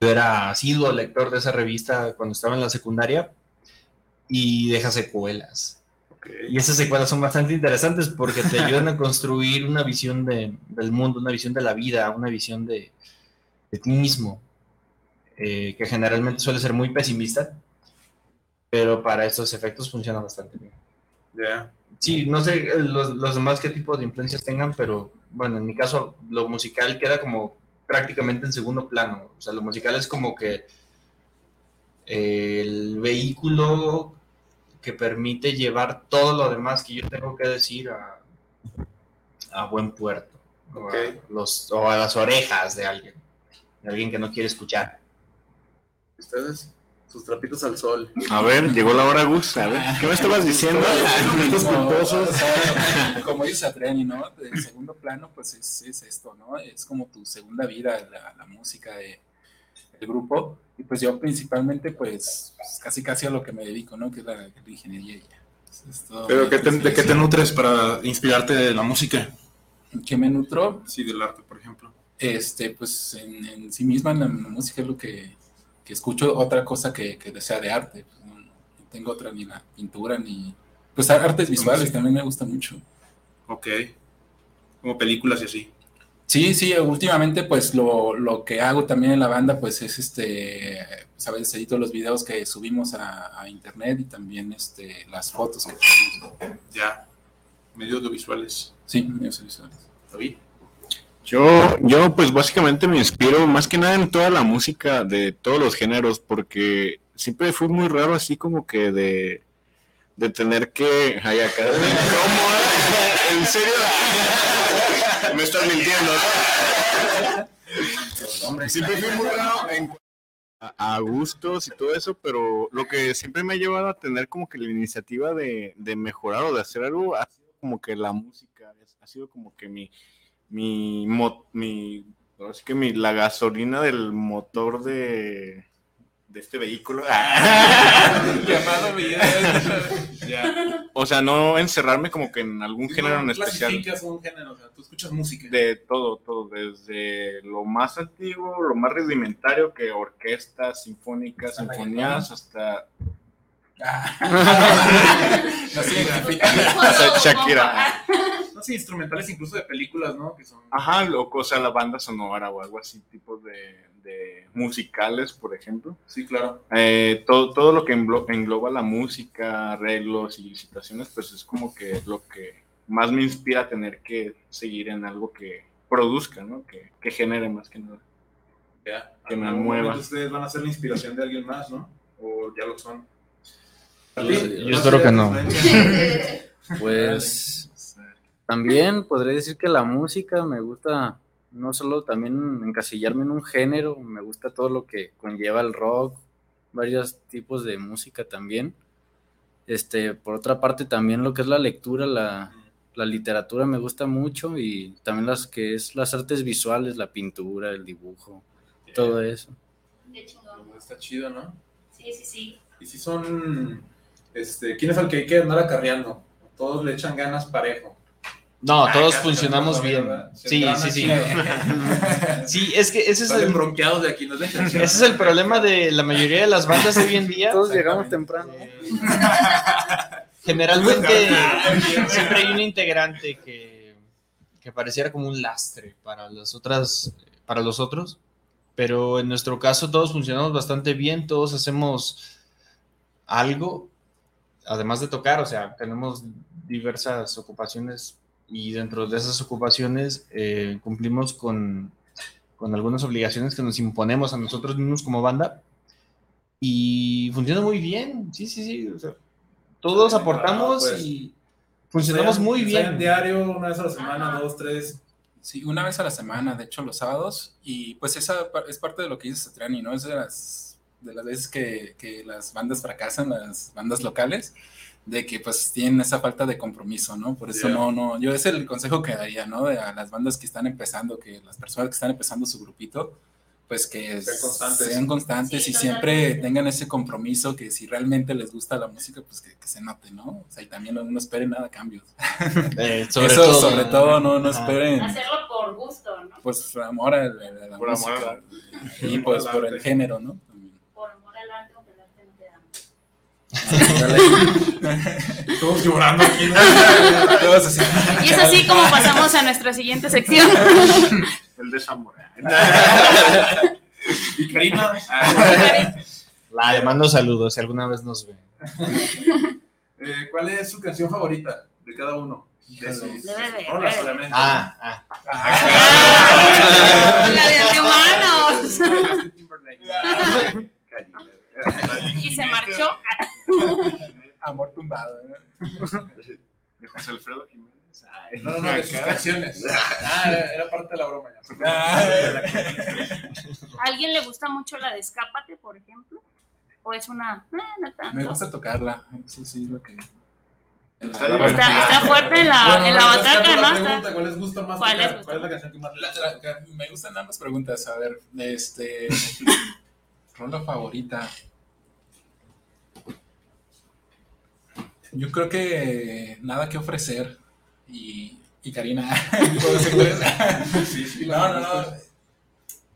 Yo era asiduo lector de esa revista cuando estaba en la secundaria y deja secuelas. Y esas secuelas son bastante interesantes porque te ayudan a construir una visión de- del mundo, una visión de la vida, una visión de, de ti mismo, eh, que generalmente suele ser muy pesimista, pero para estos efectos funciona bastante bien. Ya. sí, no sé eh, los, los demás qué tipo de influencias tengan, pero bueno, en mi caso lo musical queda como prácticamente en segundo plano. O sea, lo musical es como que el vehículo que permite llevar todo lo demás que yo tengo que decir a, a buen puerto. O, a los, o a las orejas de alguien. De alguien que no quiere escuchar. Ustedes, sus trapitos al sol. A ver, llegó la hora, Gus. A ver, ¿qué me estabas diciendo? Culposos. como dice Atreni, ¿no? De segundo plano, pues es, es esto, ¿no? Es como tu segunda vida, la, la música de, del grupo. Y pues yo principalmente, pues, casi casi a lo que me dedico, ¿no? Que es la, la ingeniería. y ya. Es- Pero ¿qué te- ¿de qué te nutres para inspirarte de la música? ¿Qué me nutro? Sí, del arte, por ejemplo. Este, pues en, en sí misma, en la música es lo que, que escucho, otra cosa que, que sea de arte. Pues, no, no tengo otra, ni la pintura, ni... Pues artes visuales también me gusta mucho. Ok. Como películas y así. Sí, sí, últimamente pues lo, lo que hago también en la banda pues es este, pues, a veces edito los videos que subimos a, a internet y también este, las fotos que tenemos. Ya, medios audiovisuales. Sí, medios audiovisuales. David. Yo, yo pues básicamente me inspiro más que nada en toda la música de todos los géneros, porque siempre fue muy raro así como que de, de tener que... Ay, acá, ¿Cómo? ¿En serio? Me estás mintiendo. Siempre fui muy raro en a, gustos y todo eso, pero lo que siempre me ha llevado a tener como que la iniciativa de, de mejorar o de hacer algo ha sido como que la música, ha sido como que mi, mi, mo- mi, ahora sí que mi, la gasolina del motor de, de este vehículo. Llamado. Ya. O sea, no encerrarme como que en algún género en especial. un género, o sea, tú escuchas música. De todo, todo, desde lo más antiguo, lo más rudimentario que orquestas, sinfónicas, sinfonías, hasta No Shakira. No sé, instrumentales incluso de películas, ¿no? Que son... Ajá, lo, o sea, la banda sonora o algo así, tipo de, de musicales, por ejemplo. Sí, claro. Eh, todo, todo lo que englo- engloba la música, arreglos y situaciones, pues es como que lo que más me inspira a tener que seguir en algo que produzca, ¿no? Que, que genere más que nada. Ya. Que me algún mueva. momento Ustedes van a ser la inspiración de alguien más, ¿no? O ya lo son. Yo- espero que no. Pues también podría decir que la música me gusta no solo también encasillarme en un género, me gusta todo lo que conlleva el rock, varios tipos de música también. Este, por otra parte también lo que es la lectura, la, la literatura me gusta mucho y también las que es las artes visuales, la pintura, el dibujo, todo eso. Qué chingón. Está chido, ¿no? Sí, sí, sí. Y si son, este, ¿quién es el que hay que andar acarreando? Todos le echan ganas parejo. No, Ah, todos funcionamos bien. Sí, sí, sí. Sí, es que ese es Salen el, bronqueados de aquí, no sé. ese es el problema de la mayoría de las bandas de hoy en día. Todos llegamos temprano. Generalmente siempre hay un integrante que, que pareciera como un lastre para las otras, para los otros, pero en nuestro caso todos funcionamos bastante bien, todos hacemos algo, además de tocar, o sea, tenemos diversas ocupaciones y dentro de esas ocupaciones eh, cumplimos con, con algunas obligaciones que nos imponemos a nosotros mismos como banda y funciona muy bien, sí, sí, sí, o sea, todos aportamos Ah, pues, y funcionamos Ensayan- muy bien. diario, una vez a la semana, dos, tres. Sí, una vez a la semana, de hecho los sábados, y pues esa es parte de lo que dice Satriani, ¿no? Es de las, de las veces que, que las bandas fracasan, las bandas locales, de que pues tienen esa falta de compromiso, ¿no? Por eso Ya. no, no, yo es el consejo que daría, ¿no? De a las bandas que están empezando, que las personas que están empezando su grupito, pues que Sean constantes. sean constantes Sí, y siempre tengan ese compromiso, que si realmente les gusta la música, pues que, que se note, ¿no? O sea, y también no, no esperen nada a cambio. Eh, sobre Eso, todo. sobre todo, no, no esperen Hacerlo por gusto, ¿no? pues por amor a la, a la Por amor música al- y pues por el género, ¿no? Por amor al arte, aunque el arte no te da. Todos llorando aquí. ¿no? Todos así. Y es así como pasamos a nuestra siguiente sección. El desamor. Y Karina. La le mando saludos si alguna vez nos ve. Eh, ¿Cuál es su canción favorita De cada uno. De sus de- debe. solamente. Ah, ah. La de antihumanos. Y se marchó. Amor tumbado. De José Alfredo Jiménez. Ay, No, no, no, de sus canciones. Ah, era parte de la broma ya. ¿A alguien le gusta mucho la de Escápate, por ejemplo? ¿O es una.? no tanto. Me gusta tocarla. Eso sí es lo que. Está, está fuerte en la, Bueno, en la rescato bataca, la ¿no? pregunta, Está- ¿Cuál les gusta más ¿Cuál tocar? gusta ¿Cuál es la canción que más les gusta? me gustan ambas preguntas. A ver, este. rola favorita. Yo creo que nada que ofrecer. Y, y Karina. Sí, sí, No, no, no.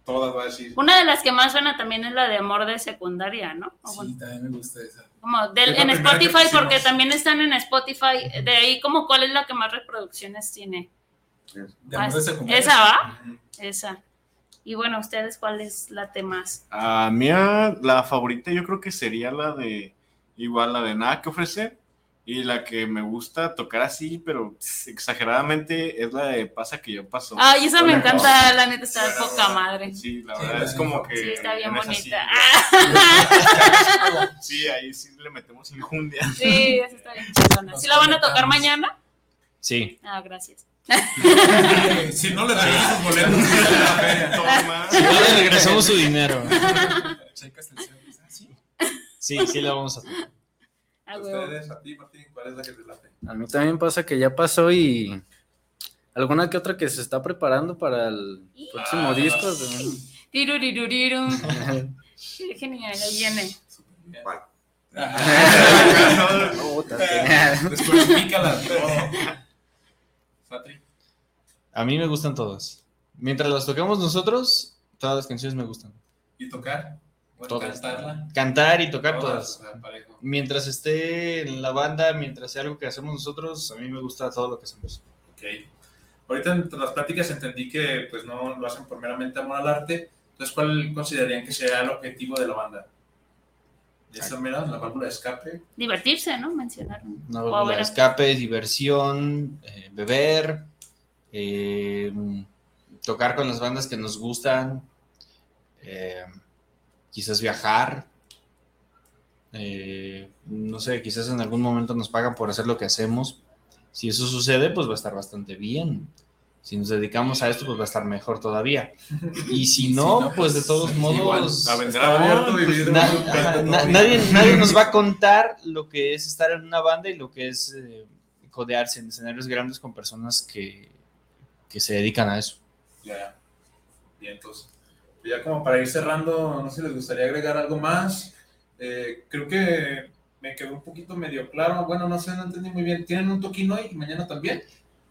Todas va a decir. Una de las que más suena también es la de Amor de Secundaria, ¿no? O bueno, Sí, también me gusta esa. como del- Es la en Spotify, porque también están en Spotify. De ahí, como ¿cuál es la que más reproducciones tiene? De amor de Ah, secundaria. ¿Esa va? Esa. Y bueno, ¿ustedes cuál es la más? A mía, la favorita yo creo que sería la de, igual la de Nada que ofrecer. Y la que me gusta tocar así, pero pss, exageradamente, es la de Pasa que yo paso. Ay, esa me encanta, la neta está de poca madre. Sí, la verdad es como que. Sí, está bien bonita. Sí, ahí sí le metemos injundia. Sí, esa está bien chingona. ¿Sí la van a tocar mañana? Sí. Ah, gracias. Si no le regresas sus boletos, Toma. Si no, le regresamos su dinero. Checas el cel, ¿ah, sí? Sí, sí la vamos a hacer. Ah. Ustedes, a ti, Martín, ¿cuál es la que te late? A mí también pasa que ya pasó y alguna que otra que se está preparando para el próximo Ah, disco. Tirurirurirum. Qué Genial, ahí viene. A mí me gustan todas. Mientras las tocamos nosotros, todas las canciones me gustan. ¿Y tocar? Bueno, Todas. cantarla. Cantar y tocar Todas. Mientras esté en la banda, mientras sea algo que hacemos nosotros, a mí me gusta todo lo que hacemos. Ok. Ahorita entre las pláticas entendí que pues no lo hacen por meramente amor al arte. Entonces, ¿cuál considerarían que sea el objetivo de la banda? ¿Ya están mirando la válvula de escape? Divertirse, ¿no? Mencionaron. No, O la bueno, escape, diversión, eh, beber, eh, tocar con las bandas que nos gustan, eh, quizás viajar, eh, no sé, quizás en algún momento nos pagan por hacer lo que hacemos. Si eso sucede, pues va a estar bastante bien. Si nos dedicamos a esto, pues va a estar mejor todavía. Y si no, pues de todos modos... a vender Está vivir Na- na- nadie, nadie nos va a contar lo que es estar en una banda y lo que es eh, codearse en escenarios grandes con personas que, que se dedican a eso. Ya, ya. Bien, entonces. Ya como para ir cerrando, no sé si les gustaría agregar algo más. Eh, creo que me quedó un poquito medio claro. Bueno, no sé, no entendí muy bien. ¿Tienen un toquín hoy y mañana también?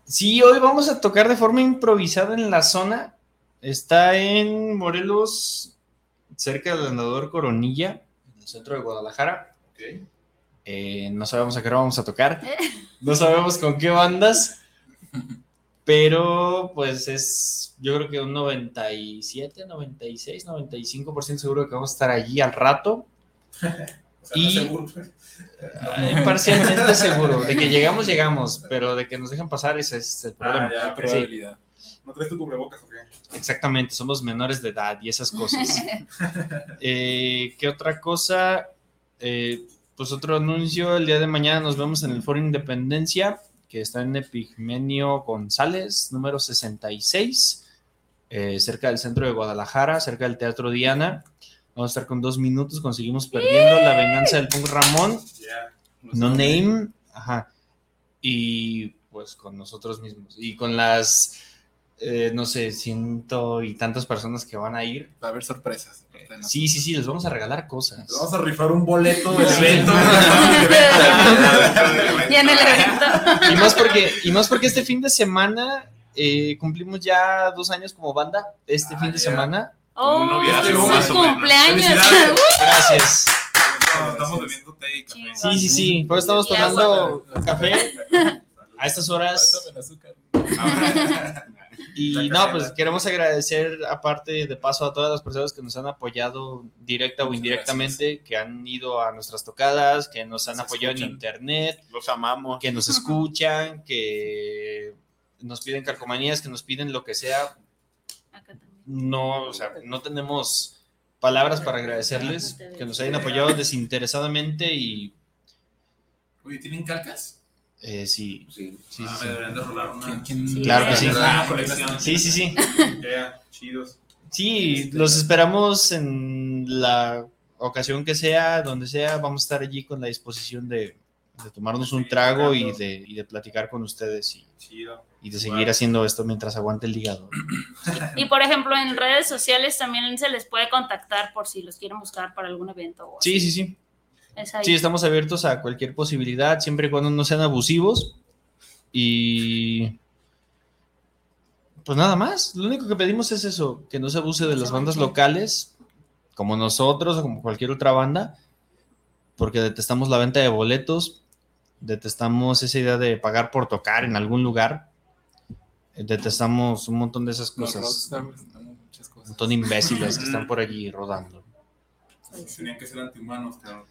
Sí, hoy vamos a tocar de forma improvisada en la zona. Está en Morelos, cerca del andador Coronilla, en el centro de Guadalajara. Ok. Eh, no sabemos a qué hora vamos a tocar. No sabemos con qué bandas. Pero pues es, yo creo que un 97, 96, 95% seguro de que vamos a estar allí al rato. O sea, no Y- seguro. Parcialmente seguro. De que llegamos, llegamos. Pero de que nos dejan pasar, ese es el problema. Ah, ya, Sí, probabilidad. ¿No traes tu cubrebocas o qué? exactamente, somos menores de edad y esas cosas. Eh, ¿Qué otra cosa? Eh, pues otro anuncio, el día de mañana nos vemos en el Foro Independencia, que está en Epigmenio González, número 66, eh, cerca del centro de Guadalajara, cerca del Teatro Diana. Vamos a estar con dos minutos, conseguimos perdiendo la venganza del punk Ramón, no name, ajá, y pues con nosotros mismos, y con las, eh, no sé, ciento y tantas personas que van a ir. Va a haber sorpresas. Sí, sí, sí, les vamos a regalar cosas. Vamos a rifar un boleto del evento. Y en el evento. Y más porque, y más porque este fin de semana eh, cumplimos ya dos años como banda. Este fin de ya. semana. Oh, un noviazgo, es más su o menos. cumpleaños. Felicidades. Gracias. Estamos bebiendo té y café. Sí, sí, sí. Por eso estamos tomando café a estas horas. Y no, pues queremos agradecer aparte de paso a todas las personas que nos han apoyado directa o Muchas indirectamente, que han ido a nuestras tocadas, que nos han Nos apoyado en internet, Los amamos. que nos escuchan, que nos piden calcomanías, que nos piden lo que sea. No, o sea, no tenemos palabras para agradecerles, que nos hayan apoyado desinteresadamente y Oye, ¿tienen calcas? Eh, sí, sí, sí, Ah, sí. me deberían de rolar una. Sí. Claro que sí. Sí, sí, sí. Chidos. Sí, los esperamos en la ocasión que sea, donde sea, vamos a estar allí con la disposición de, de tomarnos un trago y de, y de platicar con ustedes y, Chido. y de seguir haciendo esto mientras aguante el hígado. Y por ejemplo, en redes sociales también se les puede contactar por si los quieren buscar para algún evento. o Sí, así. sí, sí. Es ahí. Sí, estamos abiertos a cualquier posibilidad, siempre y cuando no sean abusivos. Y pues nada más, lo único que pedimos es eso, que no se abuse de las bandas locales, como nosotros o como cualquier otra banda, porque detestamos la venta de boletos, detestamos esa idea de pagar por tocar en algún lugar, detestamos un montón de esas Los cosas, un montón de imbéciles que están por allí rodando. Tenían que ser antihumanos, cabrón.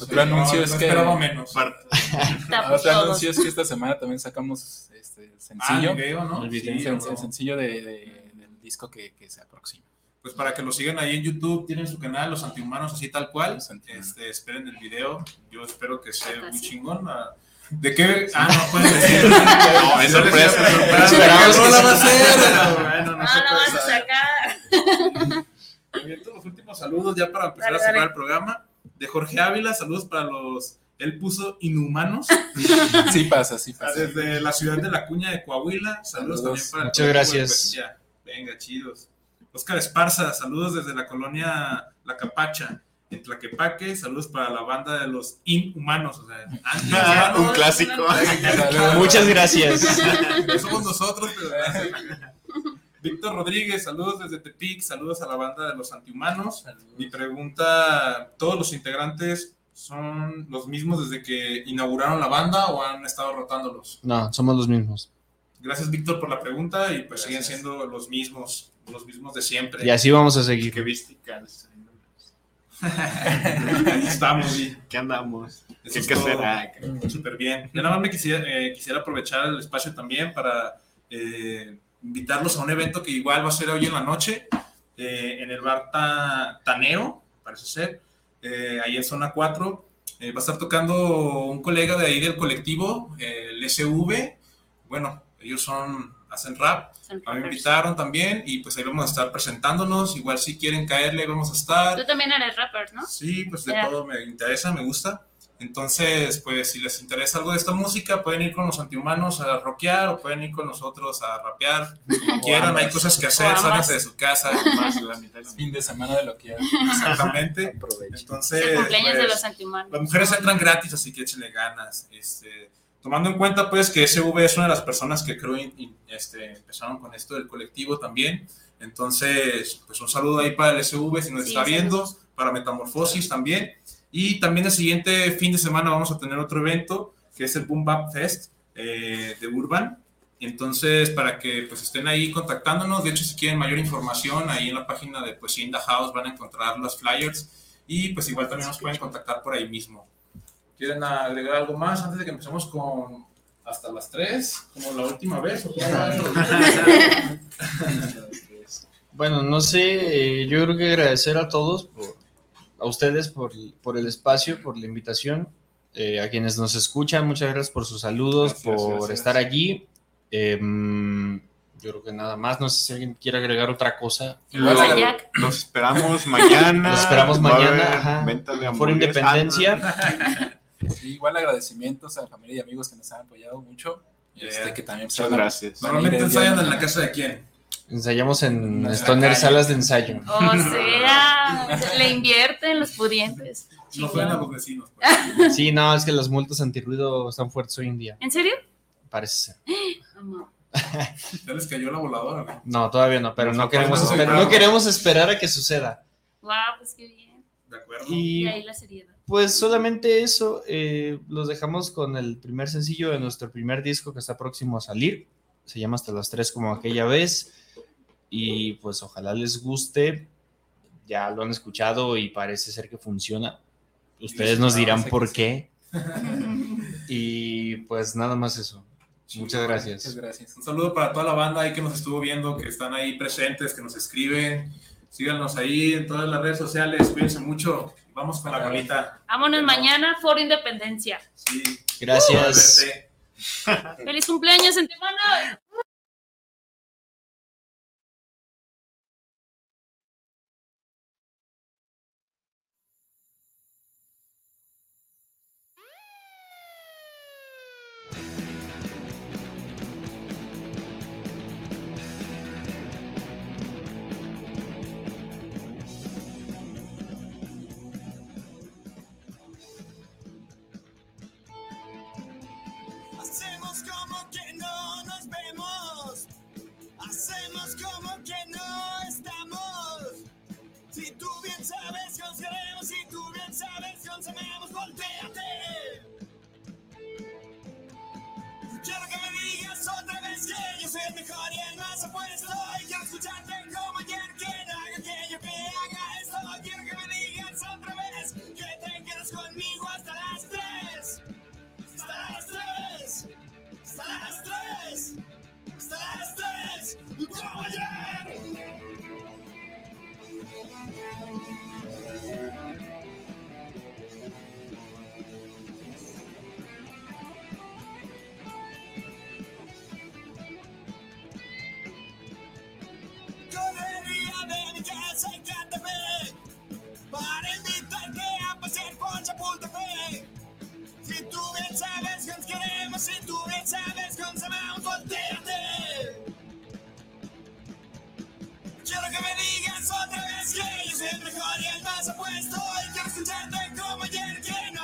Otro anuncio es no que. menos. Otro anuncio es que esta semana también sacamos este el sencillo. Ah, el video, ¿no? El, Sí, video, el bro. sencillo de, de- del disco que, que se aproxima. Pues para que lo sigan ahí en YouTube, tienen su canal, Los Antihumanos, así tal cual. Este, esperen el video. Yo espero que sea muy chingón. ah. ¿De qué? Ah, no pueden decir. No, es sorpresa. Esperamos ¿Qué que rola va a ser? Bueno, no Ah, se lo puede vas a saber. sacar. Los últimos saludos ya para empezar Dale, a cerrar dale. el programa. De Jorge Ávila, saludos para los. Él puso inhumanos. Sí pasa, sí pasa. Desde la ciudad de la Cuña de Coahuila. Saludos, Saludos. también para Muchas colectivo de gracias. poesía. Venga, chidos. Oscar Esparza, saludos desde la colonia La Capacha, en Tlaquepaque. Saludos para la banda de los inhumanos. O sea, antihumanos. Un clásico. Muchas gracias. Somos nosotros, pero Víctor Rodríguez, saludos desde Tepic, saludos a la banda de los antihumanos. Mi pregunta, ¿todos los integrantes son los mismos desde que inauguraron la banda o han estado rotándolos? No, somos los mismos. Gracias, Víctor, por la pregunta y pues siguen siendo los mismos, los mismos de siempre. Y así vamos a seguir. Que visticas. Ahí estamos, sí. ¿Qué andamos? Eso ¿Qué es que todo. será? Súper bien. Yo nada más me quisiera, eh, quisiera aprovechar el espacio también para eh, invitarlos a un evento que igual va a ser hoy en la noche eh, en el bar Ta- Taneo, parece ser, eh, ahí en zona 4. Eh, va a estar tocando un colega de ahí del colectivo, el SV. Bueno, ellos son, hacen rap. A mí me invitaron también y pues ahí vamos a estar presentándonos. Igual si quieren caerle, vamos a estar. Tú también eres rapper, ¿no? Sí, pues de Ya. todo me interesa, me gusta. Entonces, pues si les interesa algo de esta música, pueden ir con los antihumanos a rockear o pueden ir con nosotros a rapear. Como quieran, hay cosas que hacer, sálganse de su casa. Más la mitad del fin de semana de lo que hay. Exactamente. Entonces, El cumpleaños de pues, los antihumanos. las mujeres entran gratis, así que échenle ganas. Este, tomando en cuenta, pues, que SV es una de las personas que creo in- in- este, empezaron con esto del colectivo también. Entonces, pues, un saludo ahí para el SV si nos Sí, está viendo, saludos. para Metamorfosis también. Y también el siguiente fin de semana vamos a tener otro evento, que es el Boom Bap Fest eh, de Urban. Entonces, para que pues estén ahí contactándonos, de hecho, si quieren mayor información, ahí en la página de Poesía in the House van a encontrar los flyers y pues igual también nos pueden contactar por ahí mismo. ¿Quieren agregar algo más antes de que empecemos con hasta las 3, como la última vez? ¿O? Bueno, no sé, eh, yo creo que agradecer a todos, por- a ustedes por, por el espacio, por la invitación, eh, a quienes nos escuchan, muchas gracias por sus saludos, Gracias, por gracias. estar allí. Em, yo creo que nada más, no sé si alguien quiere agregar otra cosa. Jack. Los esperamos mañana. Los esperamos mañana, Por. Independencia. Sí, igual agradecimientos a la familia y amigos que nos han apoyado mucho. Este, Yeah. que también Muchas gracias. Normalmente ensayan en la casa de quién? Ensayamos en Stoner calle. Salas de Ensayo. O sea, le invierten los pudientes. No fueron a los vecinos. pues. Sí, no, es que las multas antirruido están fuertes hoy en día, ¿En serio? parece ser. No. ¿Ya les cayó la voladora? güey? No, todavía no, pero no queremos, no esperar, no queremos esperar a que suceda. Wow, pues qué bien. De acuerdo. Y Y ahí la seriedad. pues solamente eso, eh, los dejamos con el primer sencillo de nuestro primer disco que está próximo a salir. Se llama Hasta las 3 como aquella vez. Y pues ojalá les guste. Ya lo han escuchado y parece ser que funciona. Ustedes nos dirán por qué. Y pues nada más eso. Muchas gracias. Muchas gracias. Un saludo para toda la banda ahí que nos estuvo viendo, que están ahí presentes, que nos escriben. Síganos ahí en todas las redes sociales. Cuídense mucho. Vamos con la bolita. Vámonos mañana, Foro Independencia. Gracias. ¡Feliz cumpleaños en Si tú bien sabes que nos queremos, si tú bien sabes que nos amamos, volteate. el mejor y el más opuesto. Hay que presentarte como ayer, ¿quién